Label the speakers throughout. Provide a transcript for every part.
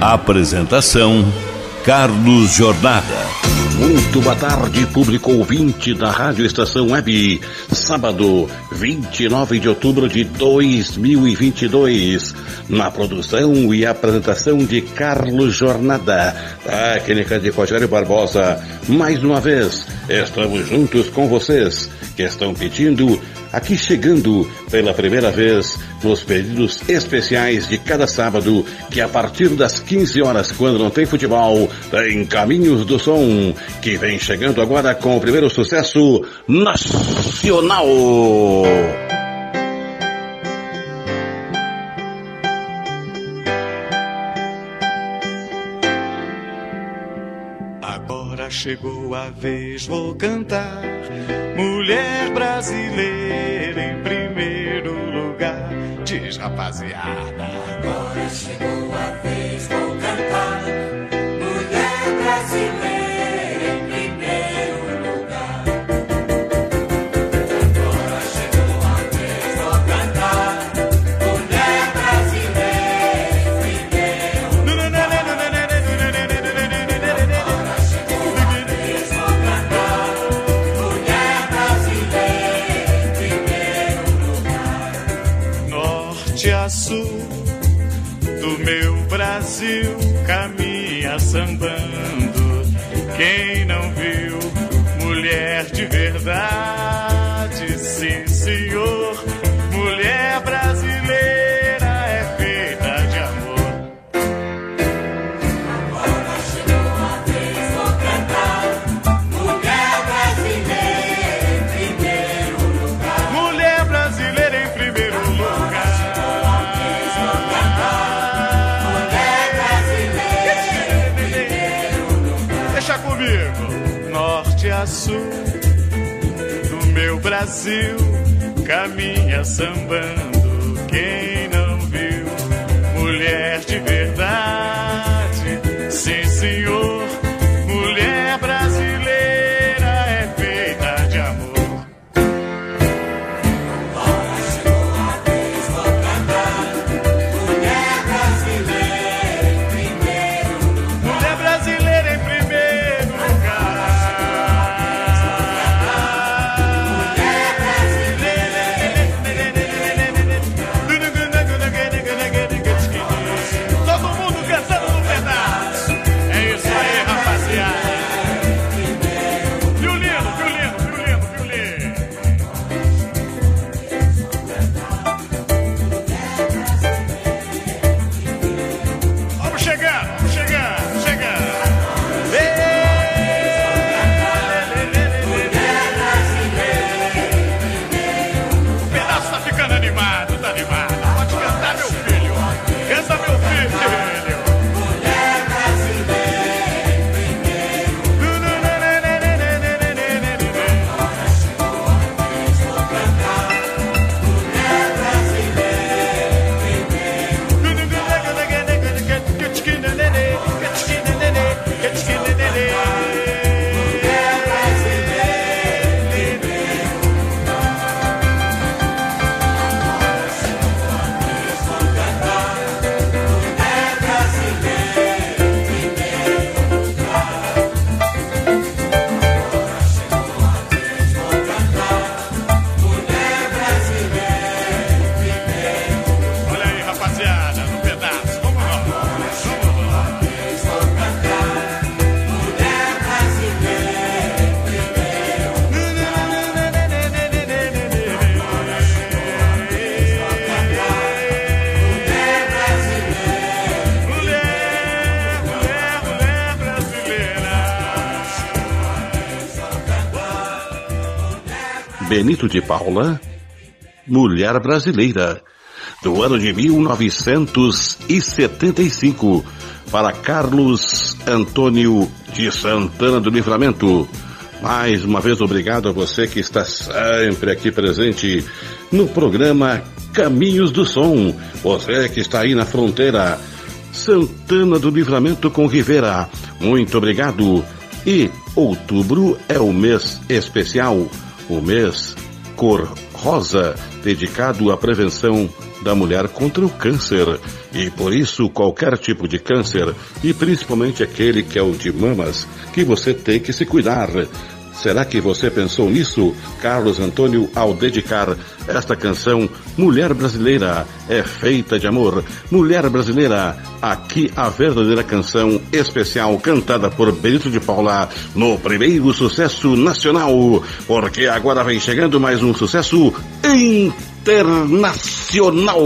Speaker 1: Apresentação: Carlos Jornada.
Speaker 2: Muito boa tarde, público ouvinte da Rádio Estação Web. Sábado, 29 de outubro de 2022. Na produção e apresentação de Carlos Jornada, técnica de Rogério Barbosa. Mais uma vez, estamos juntos com vocês que estão pedindo aqui chegando pela primeira vez nos pedidos especiais de cada sábado, que a partir das 15 horas, quando não tem futebol, tem Caminhos do Som, que vem chegando agora com o primeiro sucesso nacional.
Speaker 3: Chegou a vez, vou cantar. Mulher brasileira em primeiro lugar, diz rapaziada.
Speaker 4: Agora chegou a vez, vou
Speaker 3: Brasil caminha sambando. Brasil caminha sambando. De
Speaker 2: Paula, Mulher Brasileira.
Speaker 5: do ano de 1975 para Carlos Antônio de Santana do Livramento. Mais uma vez, obrigado a você que está sempre aqui presente no programa Caminhos do Som. Você que está aí na fronteira, Santana do Livramento com Rivera. Muito obrigado. E outubro é o mês especial, o mês cor rosa, dedicado à prevenção da mulher contra o câncer. E por isso, qualquer tipo de câncer, e principalmente aquele que é o de mamas, que você tem que se cuidar. Será que você pensou nisso, Carlos Antônio, ao dedicar esta canção Mulher Brasileira é feita de amor? Mulher Brasileira, aqui a verdadeira canção especial cantada por Benito de Paula no primeiro sucesso nacional, porque agora vem chegando mais um sucesso internacional.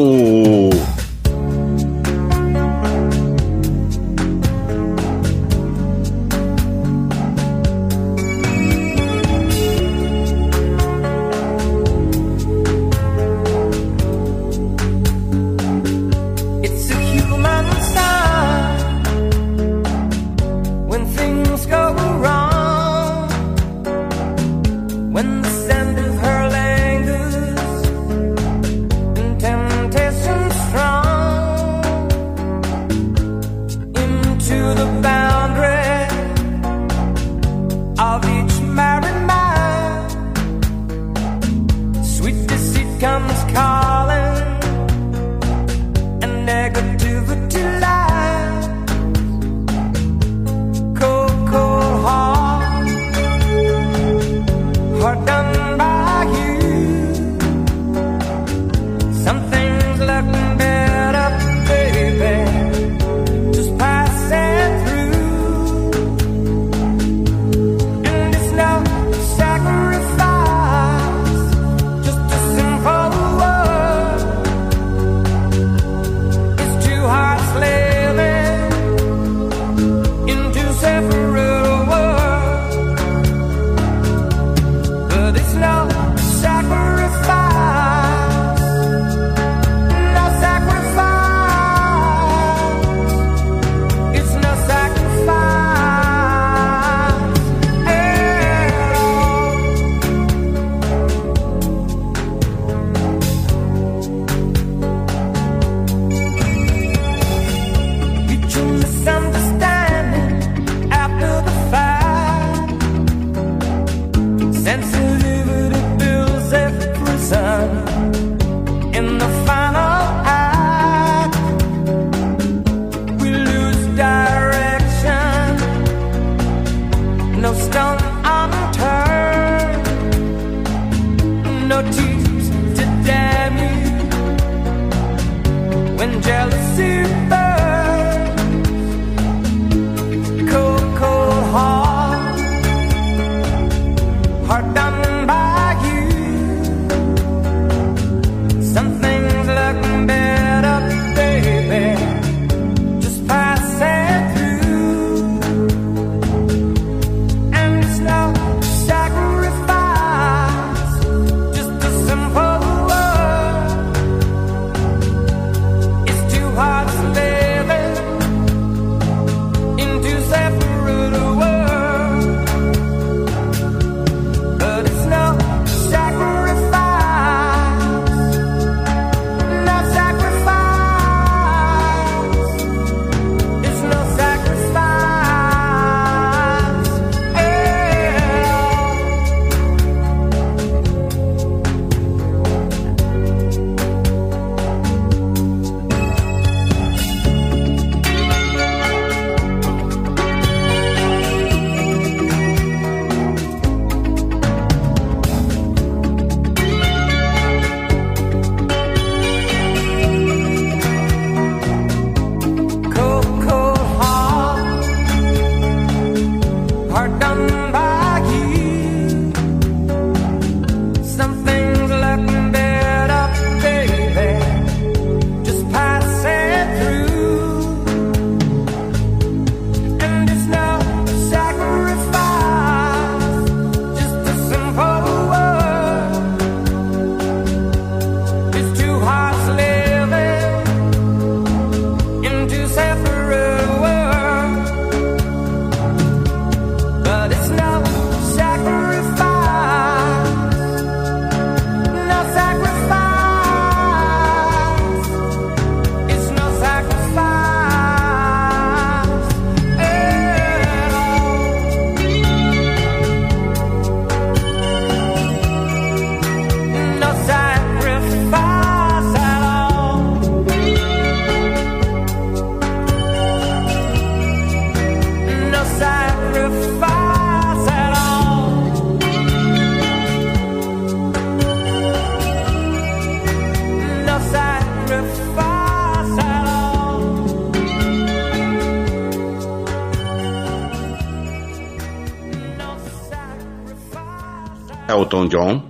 Speaker 2: Elton John,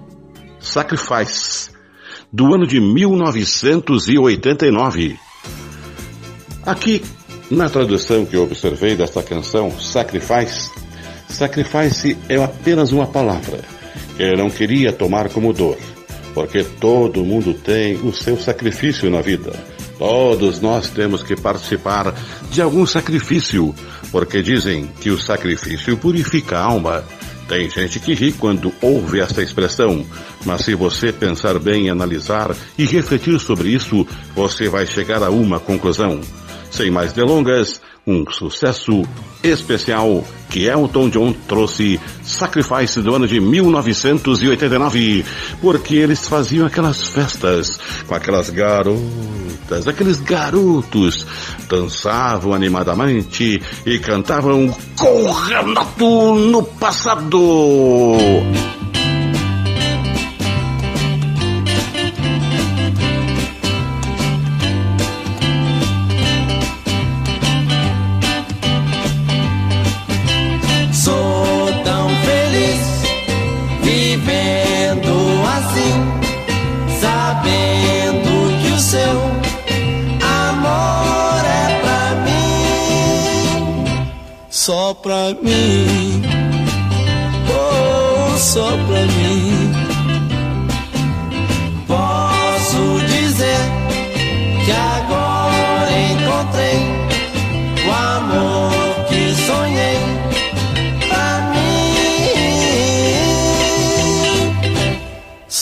Speaker 2: Sacrifice, do ano de 1989. Aqui, na tradução que eu observei desta canção, Sacrifice, Sacrifice é apenas uma palavra. Que ele não queria tomar como dor, porque todo mundo tem o seu sacrifício na vida. Todos nós temos que participar de algum sacrifício, porque dizem que o sacrifício purifica a alma. Tem gente que ri quando ouve esta expressão, mas se você pensar bem, analisar e refletir sobre isso, você vai chegar a uma conclusão. Sem mais delongas, um sucesso especial que Elton John trouxe Sacrifice do ano de 1989, porque eles faziam aquelas festas com aquelas garotas, aqueles garotos, dançavam animadamente e cantavam com Renato no passado.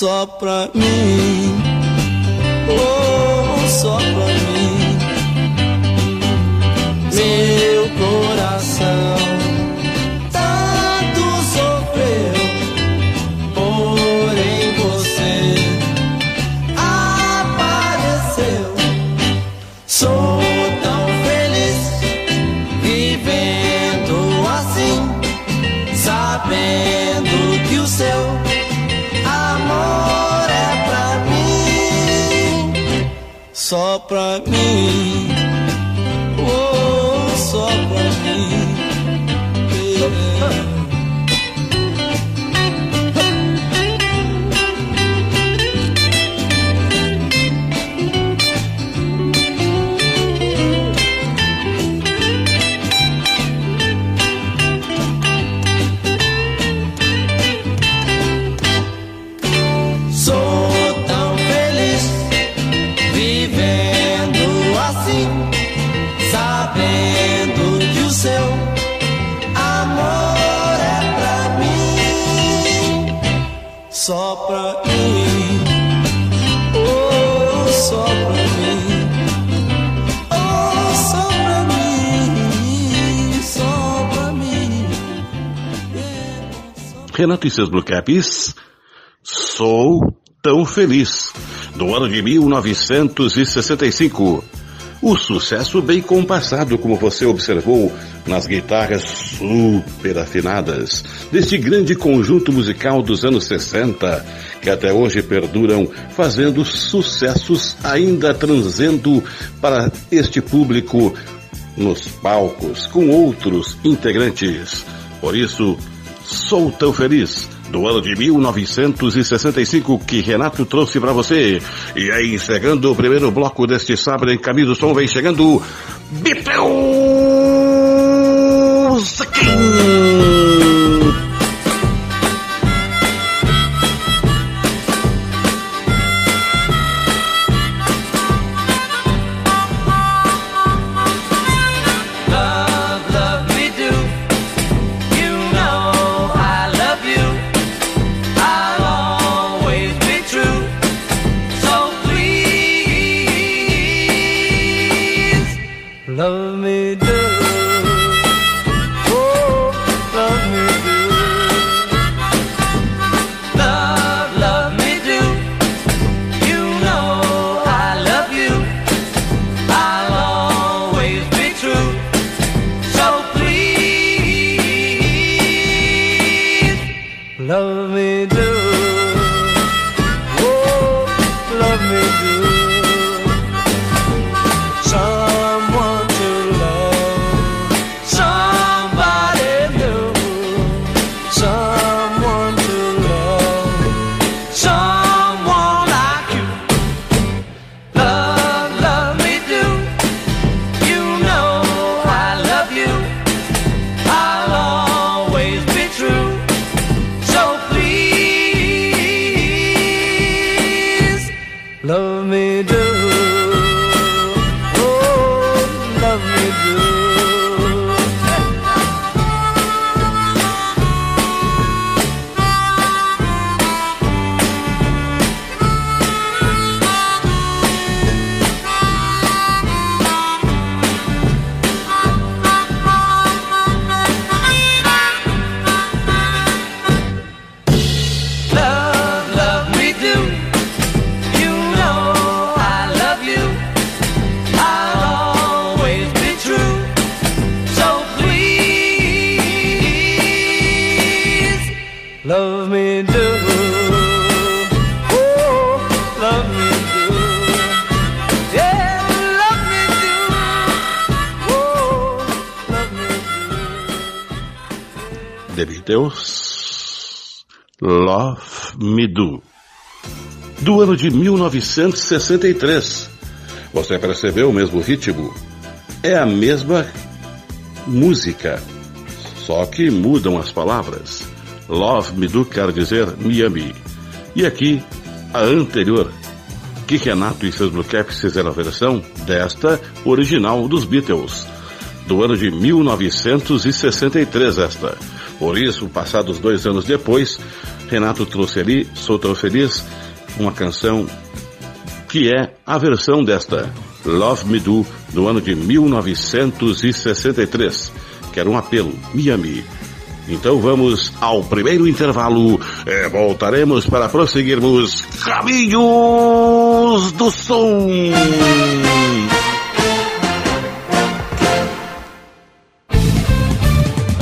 Speaker 4: Só pra mim, oh,
Speaker 2: Renato e seus Blue Caps, Sou Tão Feliz, do ano de 1965. O sucesso bem compassado, como você observou, nas guitarras super afinadas, deste grande conjunto musical dos anos 60, que até hoje perduram, fazendo sucessos ainda transendo para este público nos palcos com outros integrantes. Por isso, Sou Tão Feliz, do ano de 1965, que Renato trouxe para você. E aí, encerrando o primeiro bloco deste sábado em Caminho do Som, vem chegando Bipeu Zaquim.
Speaker 4: Do
Speaker 2: ano de 1963. Você percebeu o mesmo ritmo? É a mesma música, só que mudam as palavras. Love Me Do quer dizer Miami. E aqui, a anterior, que Renato e seus Blue Caps fizeram a versão desta original dos Beatles, do ano de 1963 esta. Por isso, passados dois anos depois, Renato trouxe ali, Sou Tão Feliz, uma canção que é a versão desta, Love Me Do, do ano de 1963, que era um apelo, Miami. Então vamos ao primeiro intervalo. e voltaremos para prosseguirmos Caminhos do Som.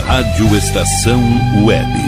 Speaker 1: Rádio Estação Web.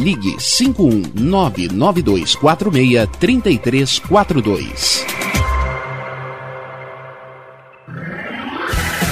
Speaker 6: ligue 51992463342.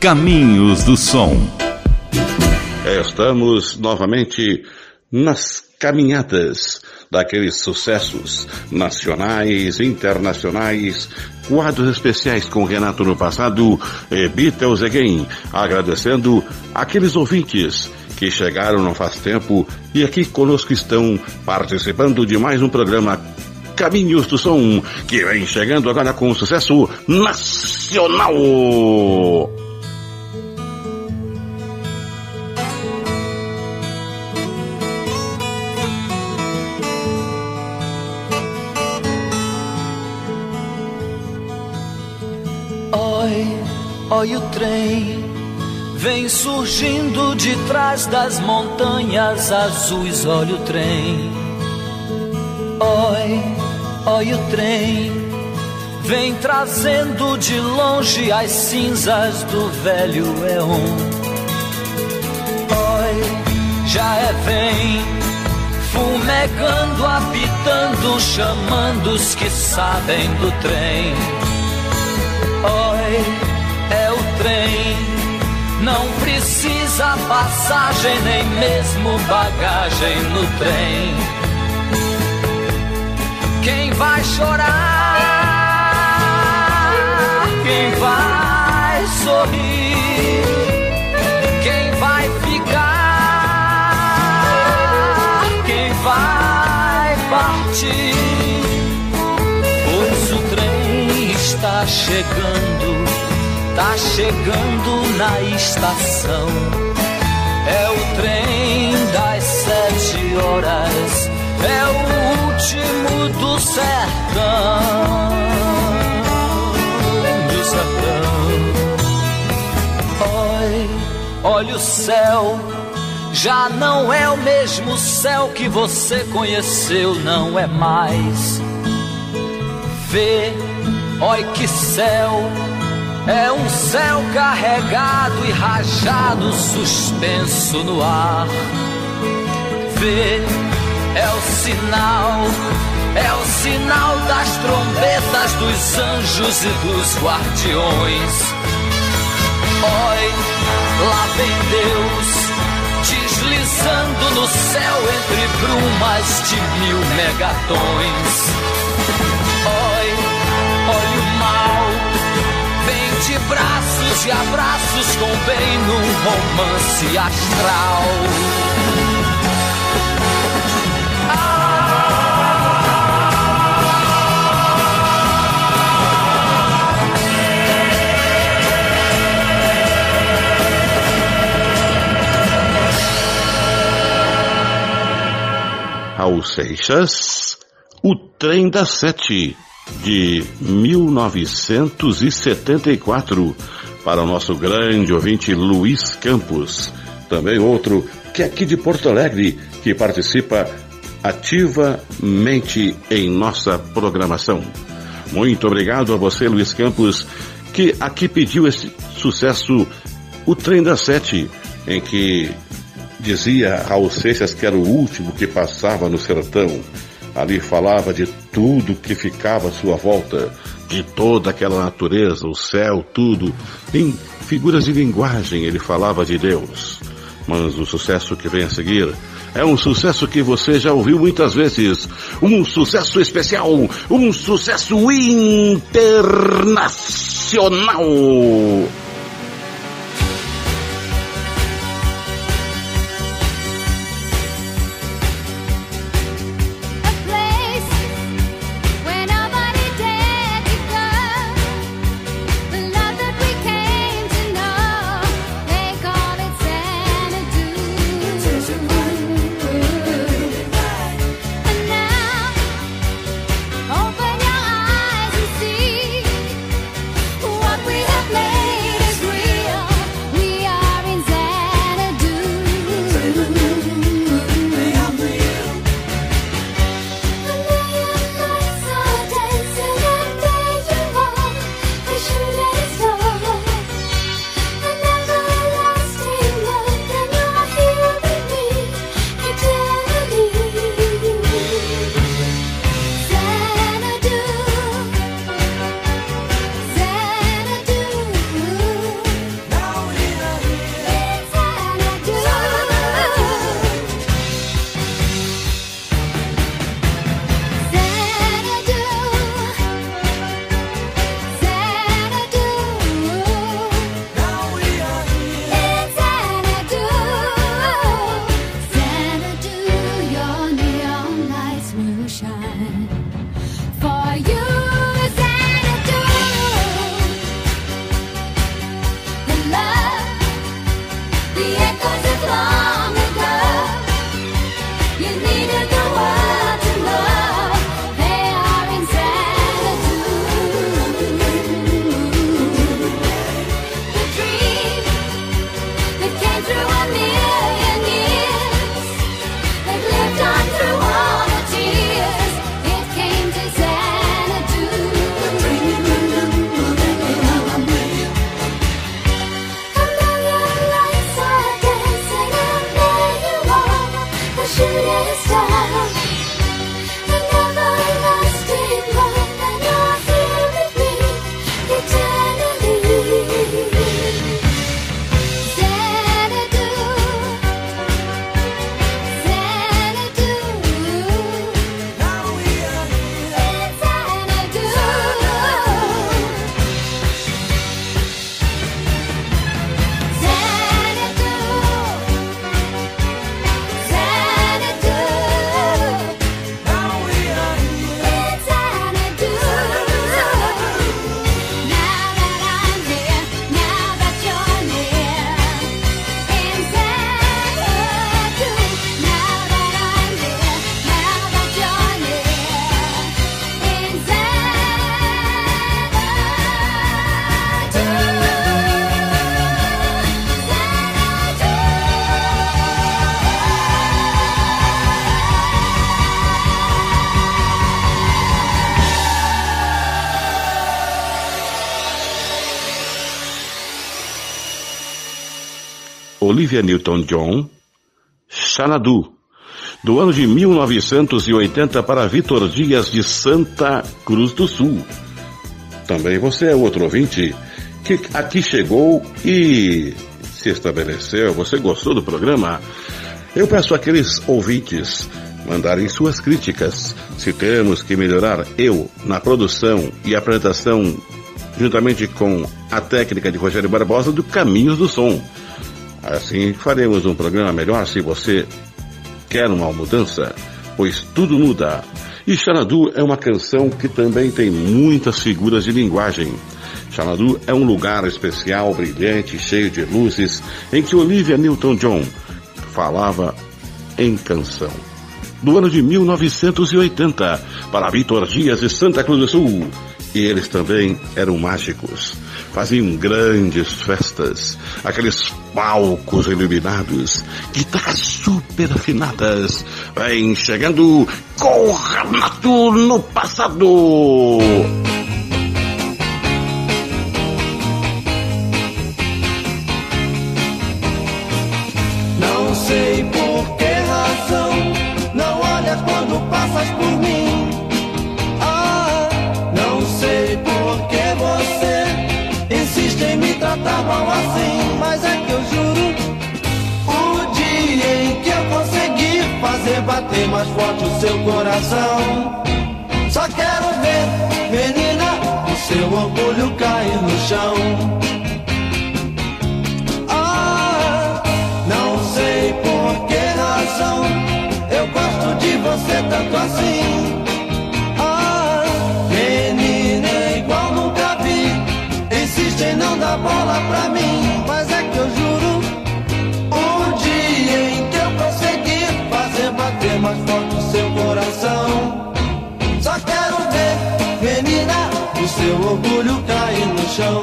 Speaker 1: Caminhos do Som.
Speaker 2: Estamos novamente nas caminhadas daqueles sucessos nacionais, internacionais, quadros especiais com Renato no passado e Beatles Again, agradecendo aqueles ouvintes que chegaram não faz tempo e aqui conosco estão participando de mais um programa Caminhos do Som, que vem chegando agora com sucesso nacional.
Speaker 7: Oi o trem vem surgindo de trás das montanhas azuis. Olha o trem. Oi, oi o trem vem trazendo de longe as cinzas do velho Eon. Oi, já é vem fumegando, apitando, chamando os que sabem do trem. Oi, trem. Não precisa passagem, nem mesmo bagagem no trem. Quem vai chorar? Quem vai sorrir? Quem vai ficar? Quem vai partir? Pois o trem está chegando, tá chegando na estação. É o trem das sete horas, é o último do sertão. Do sertão. Oi, olha o céu. Já não é o mesmo céu que você conheceu, não é mais. Vê, oi que céu, é um céu carregado e rajado, suspenso no ar. Vê, é o sinal, é o sinal das trombetas dos anjos e dos guardiões. Oi, lá vem Deus, deslizando no céu entre brumas de mil megatons. De braços e abraços com bem num romance astral.
Speaker 2: Raul Seixas, O Trem das Sete, de 1974, para o nosso grande ouvinte Luiz Campos. Também outro que é aqui de Porto Alegre, que participa ativamente em nossa programação. Muito obrigado a você, Luiz Campos, que aqui pediu esse sucesso, O Trem das Sete, em que Dizia Raul Seixas que era o último que passava no sertão. Ali falava de tudo que ficava à sua volta, de toda aquela natureza, o céu, tudo. Em figuras de linguagem ele falava de Deus. Mas o sucesso que vem a seguir é um sucesso que você já ouviu muitas vezes. Um sucesso especial, um sucesso internacional.
Speaker 8: 山。
Speaker 2: Olivia Newton-John, Xanadu, do ano de 1980 para Vitor Dias de Santa Cruz do Sul. Também você é outro ouvinte que aqui chegou e se estabeleceu, você gostou do programa? Eu peço àqueles ouvintes mandarem suas críticas. Se temos que melhorar, eu, na produção e apresentação, juntamente com a técnica de Rogério Barbosa, do Caminhos do Som. Assim faremos um programa melhor se você quer uma mudança, pois tudo muda. E Xanadu é uma canção que também tem muitas figuras de linguagem. Xanadu é um lugar especial, brilhante, cheio de luzes, em que Olivia Newton-John falava em canção. Do ano de 1980, para Vitor Dias de Santa Cruz do Sul. E eles também eram mágicos faziam grandes festas, aqueles palcos iluminados, guitarras super afinadas, vem chegando com Renato no passado.
Speaker 4: Bater mais forte o seu coração. Só quero ver, menina, o seu orgulho cair no chão. Ah, não sei por que razão eu gosto de você tanto assim. Ah, menina igual nunca vi, insiste em não dar bola pra mim. Só quero ver, menina, o seu orgulho cair no chão.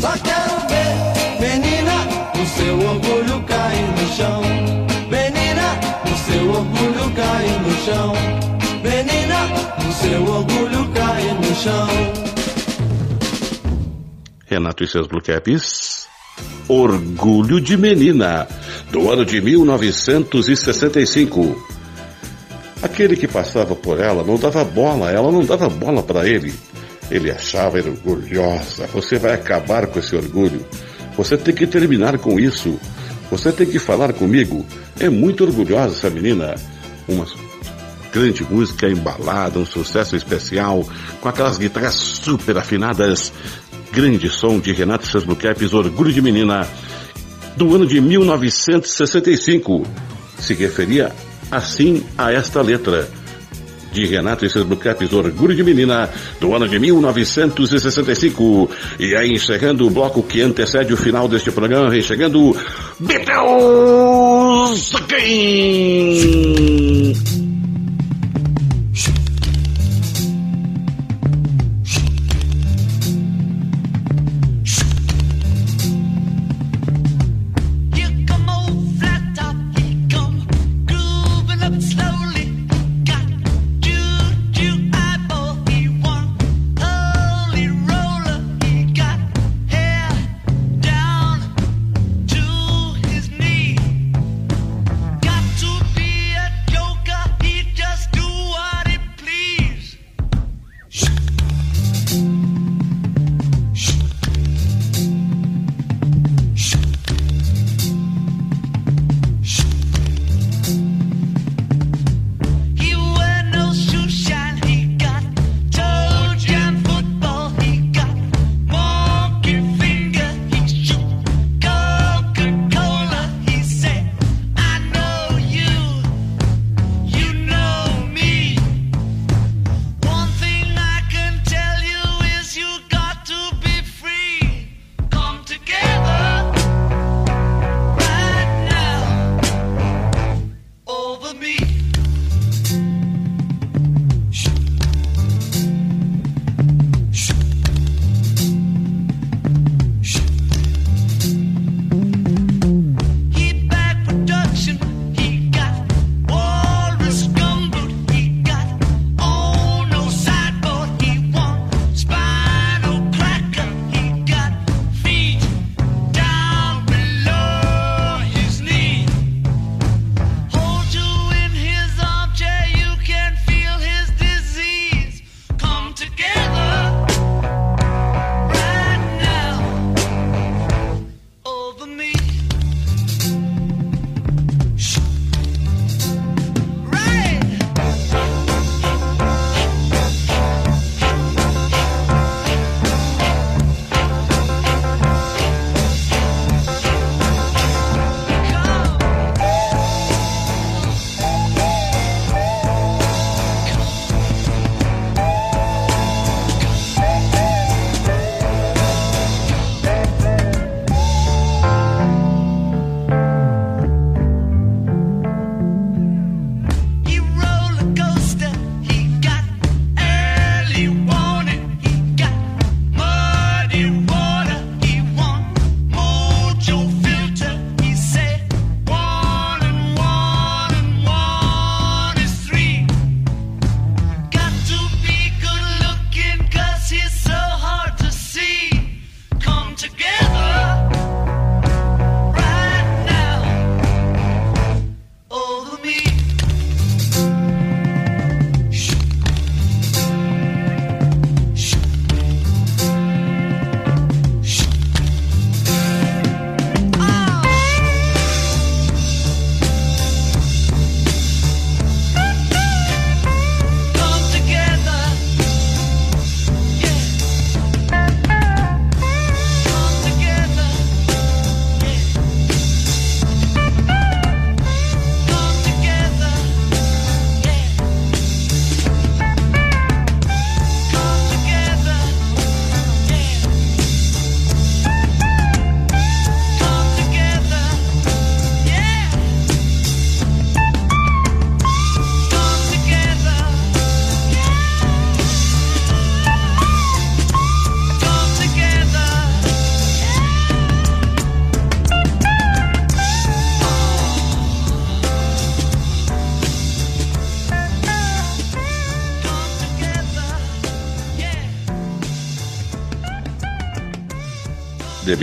Speaker 4: Só quero ver, menina, o seu orgulho cair no chão. Menina, o seu orgulho cair no chão. Menina, o seu orgulho cair no chão.
Speaker 2: Renato e seus Blue Caps. Orgulho de Menina, do ano de 1965.
Speaker 9: Aquele que passava por ela não dava bola, ela não dava bola para ele. Ele achava era orgulhosa. Você vai acabar com esse orgulho. Você tem que terminar com isso. Você tem que falar comigo. É muito orgulhosa essa menina. Uma grande música embalada, um sucesso especial, com aquelas guitarras super afinadas. Grande som de Renato Sesbuquepes, Orgulho de Menina, do ano de 1965. Se referia assim a esta letra de Renato e seus Blue Orgulho de Menina, do ano de 1965. E aí, encerrando o bloco que antecede o final deste programa, vem chegando Beatles quem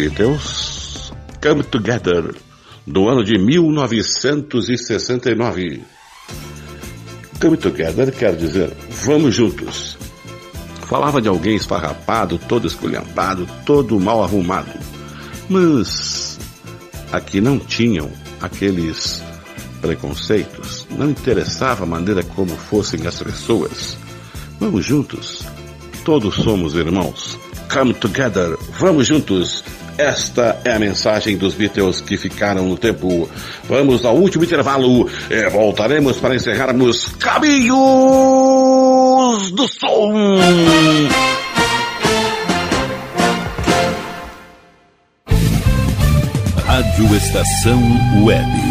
Speaker 9: Beatles, Come Together, do ano de 1969.
Speaker 2: Come Together quer dizer vamos juntos. Falava de alguém esfarrapado, todo esculhambado, todo mal arrumado. Mas aqui não tinham aqueles preconceitos, não interessava a maneira como fossem as pessoas. Vamos juntos, todos somos irmãos. Come together, vamos juntos. Esta é a mensagem dos Beatles que ficaram no tempo. Vamos ao último intervalo e voltaremos para encerrarmos Caminhos do Som.
Speaker 1: Rádio Estação Web.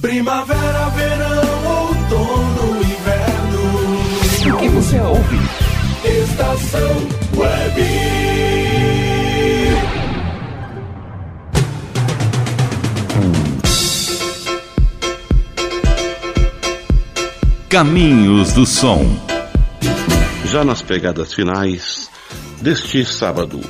Speaker 10: Primavera, verão, outono, inverno.
Speaker 6: O que você ouve?
Speaker 10: Estação Web.
Speaker 1: Caminhos do Som.
Speaker 2: Já nas pegadas finais deste sábado,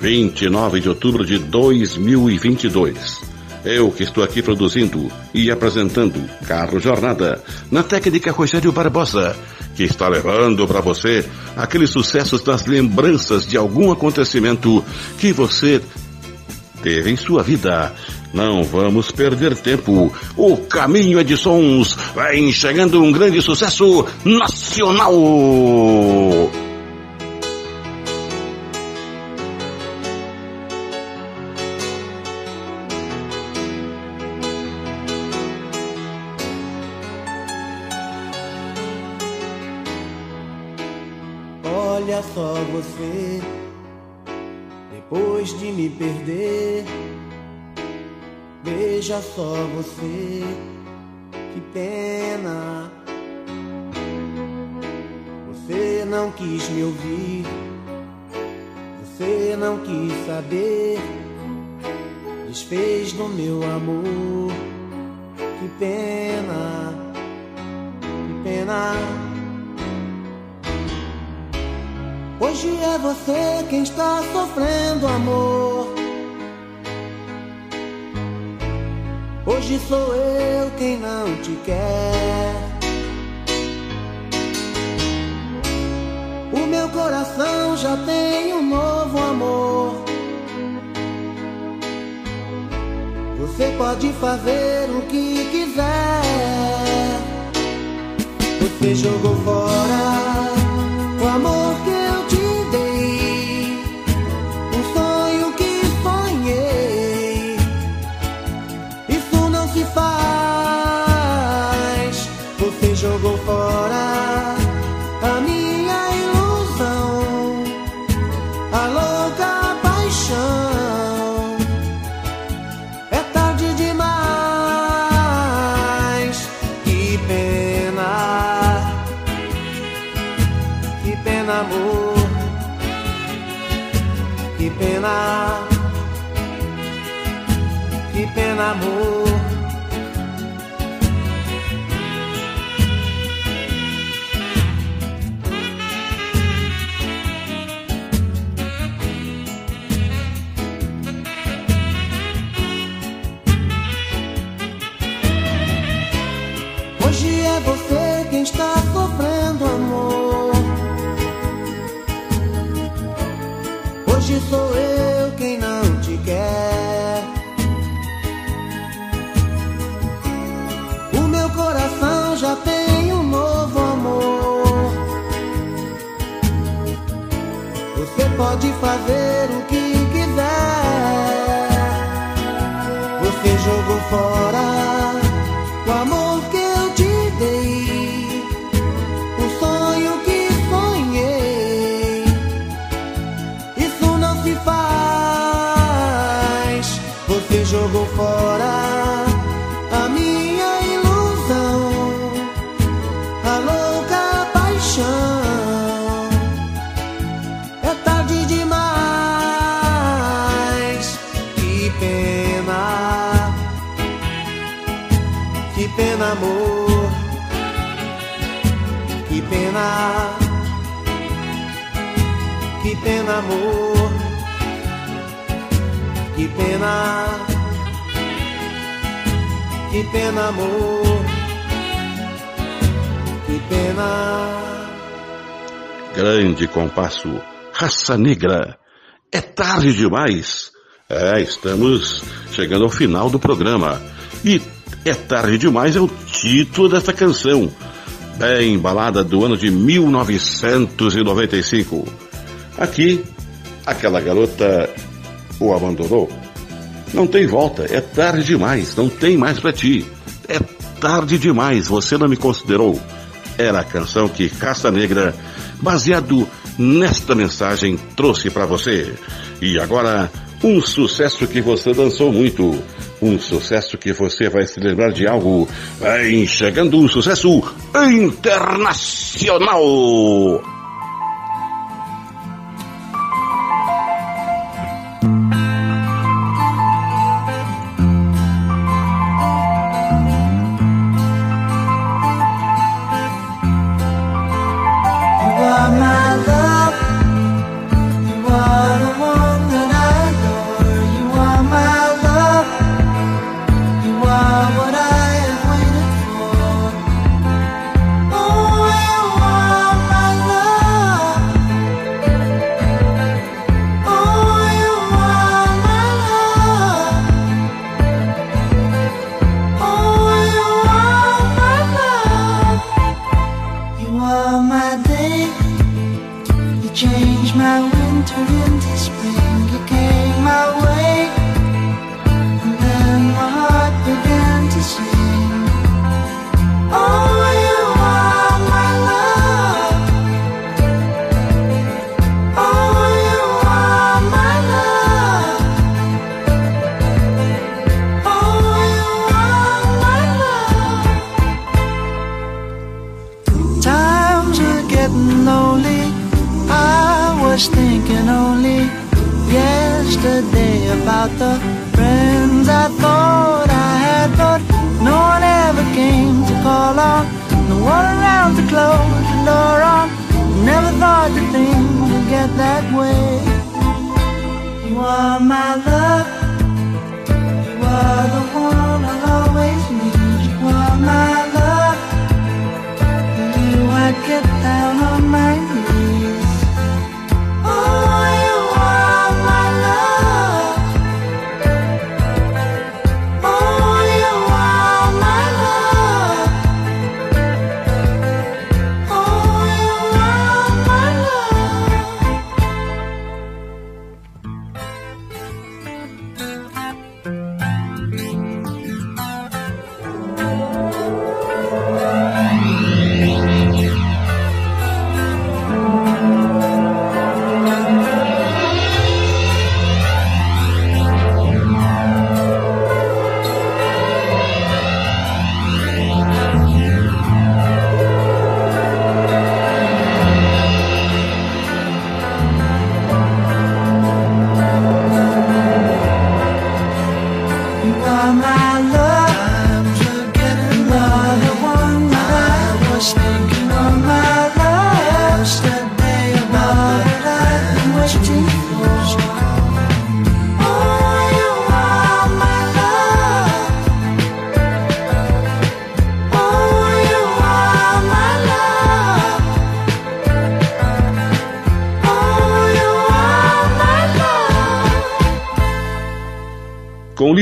Speaker 2: 29 de outubro de 2022. Eu que estou aqui produzindo e apresentando Carro Jornada, na técnica Rogério Barbosa, que está levando para você aqueles sucessos das lembranças de algum acontecimento que você teve em sua vida. Não vamos perder tempo. O caminho é de sons. Vem chegando um grande sucesso nacional.
Speaker 11: Veja só você, que pena. Você não quis me ouvir, você não quis saber. Desfez do meu amor, que pena, que pena. Hoje é você quem está sofrendo amor. Hoje sou eu quem não te quer. O meu coração já tem um novo amor. Você pode fazer o que quiser. Você jogou fora Que pena. Que pena, amor.
Speaker 2: Raça negra. É tarde demais. É, estamos chegando ao final do programa. E é tarde demais é o título desta canção. Bem embalada do ano de 1995. Aqui, aquela garota o abandonou. Não tem volta, é tarde demais, não tem mais pra ti. É tarde demais, você não me considerou. Era a canção que Caça Negra, baseado nesta mensagem, trouxe pra você. E agora, um sucesso que você dançou muito. Um sucesso que você vai se lembrar de algo. Vem chegando um sucesso internacional.
Speaker 11: that way. You are my love.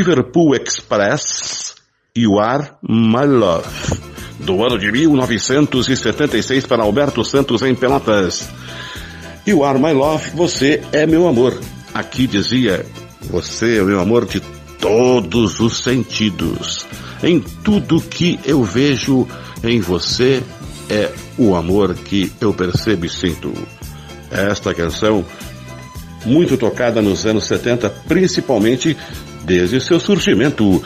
Speaker 2: Liverpool Express You Are My Love, do ano de 1976 para Alberto Santos em Pelotas. You Are My Love, você é meu amor. Aqui dizia, você é meu amor de todos os sentidos. Em tudo que eu vejo em você é o amor que eu percebo e sinto. Esta canção muito tocada nos anos 70, principalmente desde seu surgimento.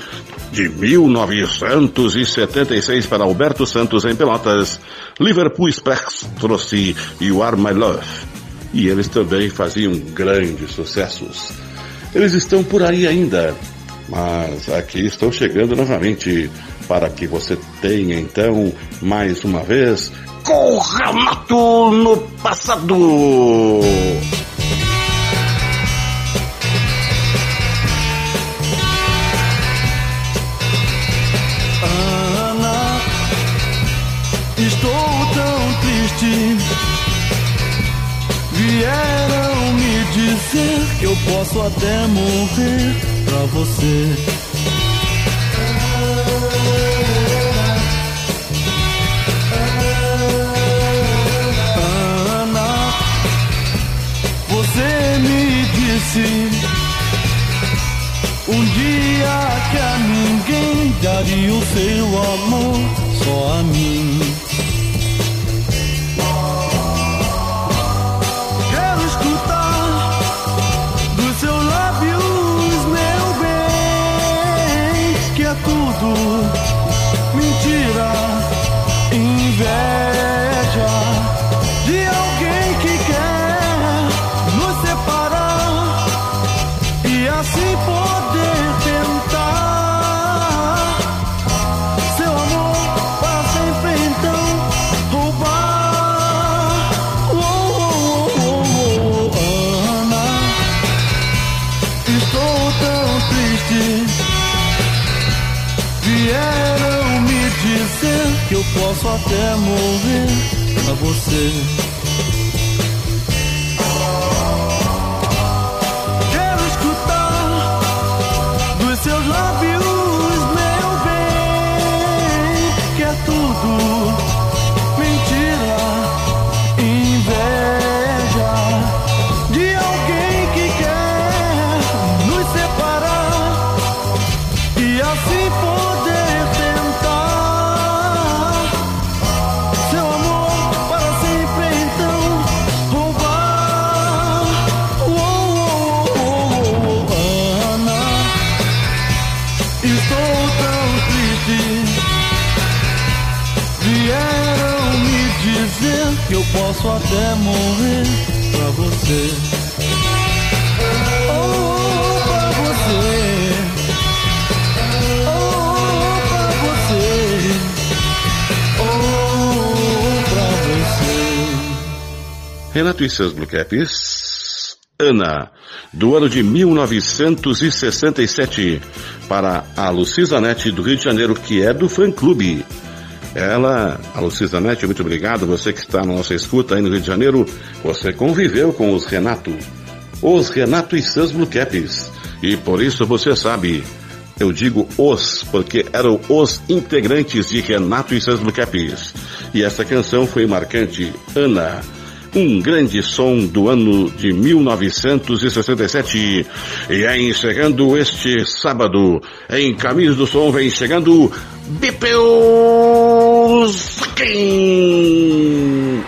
Speaker 2: De 1976 para Alberto Santos em Pelotas, Liverpool Express trouxe You Are My Love. E eles também faziam grandes sucessos. Eles estão por aí ainda, mas aqui estão chegando novamente para que você tenha então mais uma vez Corra no passado.
Speaker 12: Dizer que eu posso até morrer pra você. Ana, você me disse um dia que a ninguém daria o seu amor, até morrer pra você. Oh. Oh. Oh, você.
Speaker 2: Renato e seus Blue Caps. Ana, do ano de 1967, para a Lucisa Nete do Rio de Janeiro, que é do fã clube. Ela, a Lucisa Nete, muito obrigado. Você que está na nossa escuta aí no Rio de Janeiro, você conviveu com os Renato. Os Renato e seus Blue Caps. E por isso você sabe, eu digo os, porque eram os integrantes de Renato e seus Blue Caps. E essa canção foi marcante. Ana, um grande som do ano de 1967. E aí, encerrando este sábado, em Caminhos do Som, vem chegando Bepeus King.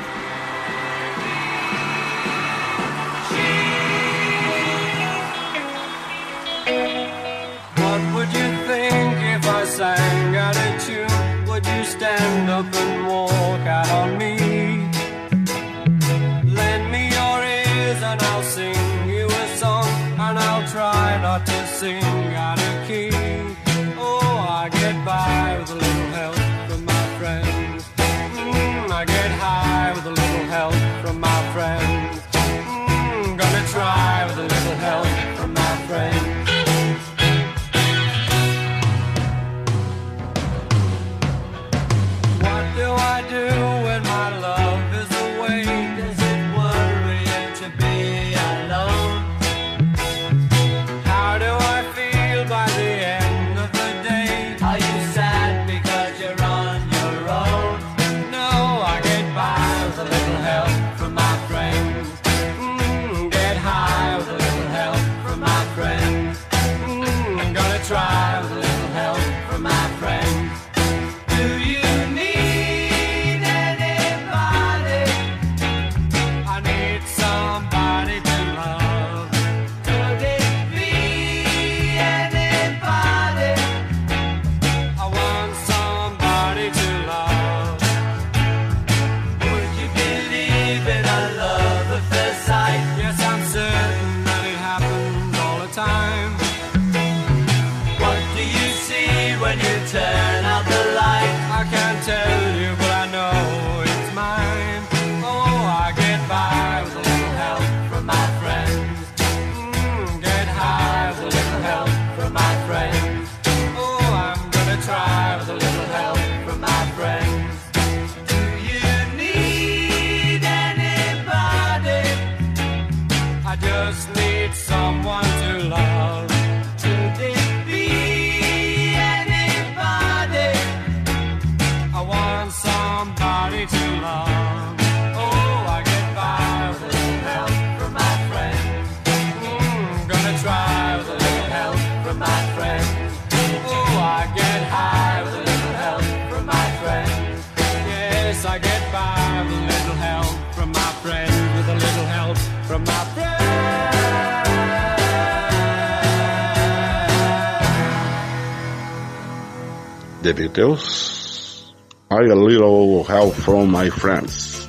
Speaker 2: The Beatles, I a Little Help from My Friends.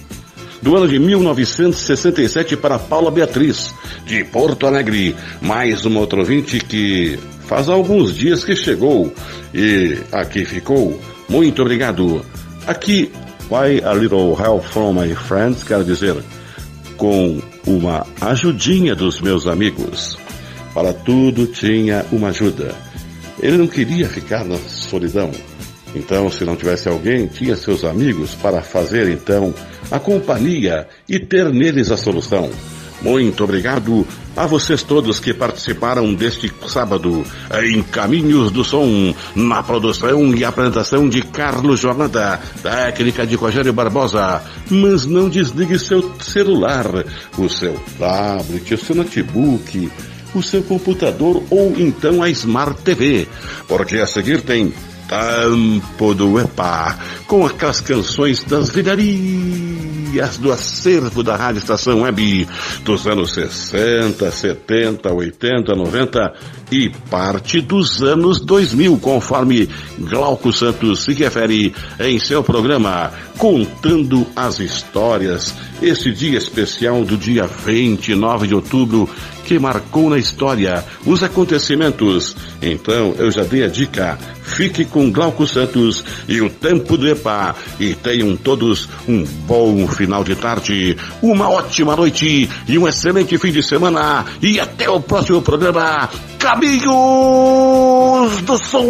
Speaker 2: Do ano de 1967 para Paula Beatriz, de Porto Alegre. Mais uma outra ouvinte que faz alguns dias que chegou e aqui ficou. Muito obrigado. Aqui, Why a Little Help from My Friends, quero dizer, com uma ajudinha dos meus amigos. Para tudo tinha uma ajuda. Ele não queria ficar na solidão. Então, se não tivesse alguém, tinha seus amigos para fazer então a companhia e ter neles a solução. Muito obrigado a vocês todos que participaram deste sábado em Caminhos do Som, na produção e apresentação de Carlos Jornada, técnica de Rogério Barbosa. Mas não desligue seu celular, o seu tablet, o seu notebook, o seu computador ou então a Smart TV, porque a seguir tem Campo do Epa, com aquelas canções das vidarias do acervo da Rádio Estação Web dos anos 60, 70, 80, 90 e parte dos anos 2000, conforme Glauco Santos se refere em seu programa Contando as Histórias, esse dia especial do dia 29 de outubro que marcou na história os acontecimentos. Então eu já dei a dica, Fique com Glauco Santos e o Tempo do Epa. E tenham todos um bom final de tarde, uma ótima noite e um excelente fim de semana. E até o próximo programa. Caminhos do Som.